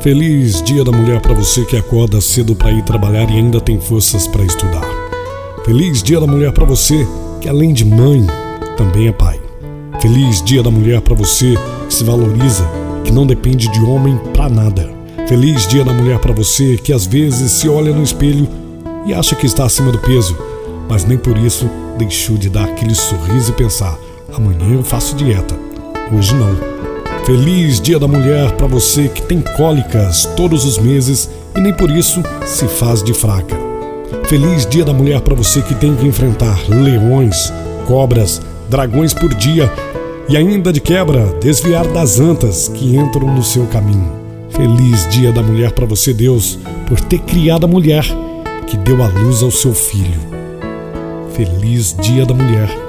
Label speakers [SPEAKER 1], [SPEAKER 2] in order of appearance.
[SPEAKER 1] Feliz Dia da Mulher para você que acorda cedo para ir trabalhar e ainda tem forças para estudar. Feliz Dia da Mulher para você que além de mãe, também é pai. Feliz Dia da Mulher para você que se valoriza, que não depende de homem para nada. Feliz Dia da Mulher para você que às vezes se olha no espelho e acha que está acima do peso, mas nem por isso deixou de dar aquele sorriso e pensar: amanhã eu faço dieta. Hoje não. Feliz Dia da Mulher para você que tem cólicas todos os meses e nem por isso se faz de fraca. Feliz Dia da Mulher para você que tem que enfrentar leões, cobras, dragões por dia e ainda de quebra desviar das antas que entram no seu caminho. Feliz Dia da Mulher para você, Deus, por ter criado a mulher que deu a luz ao seu filho. Feliz Dia da Mulher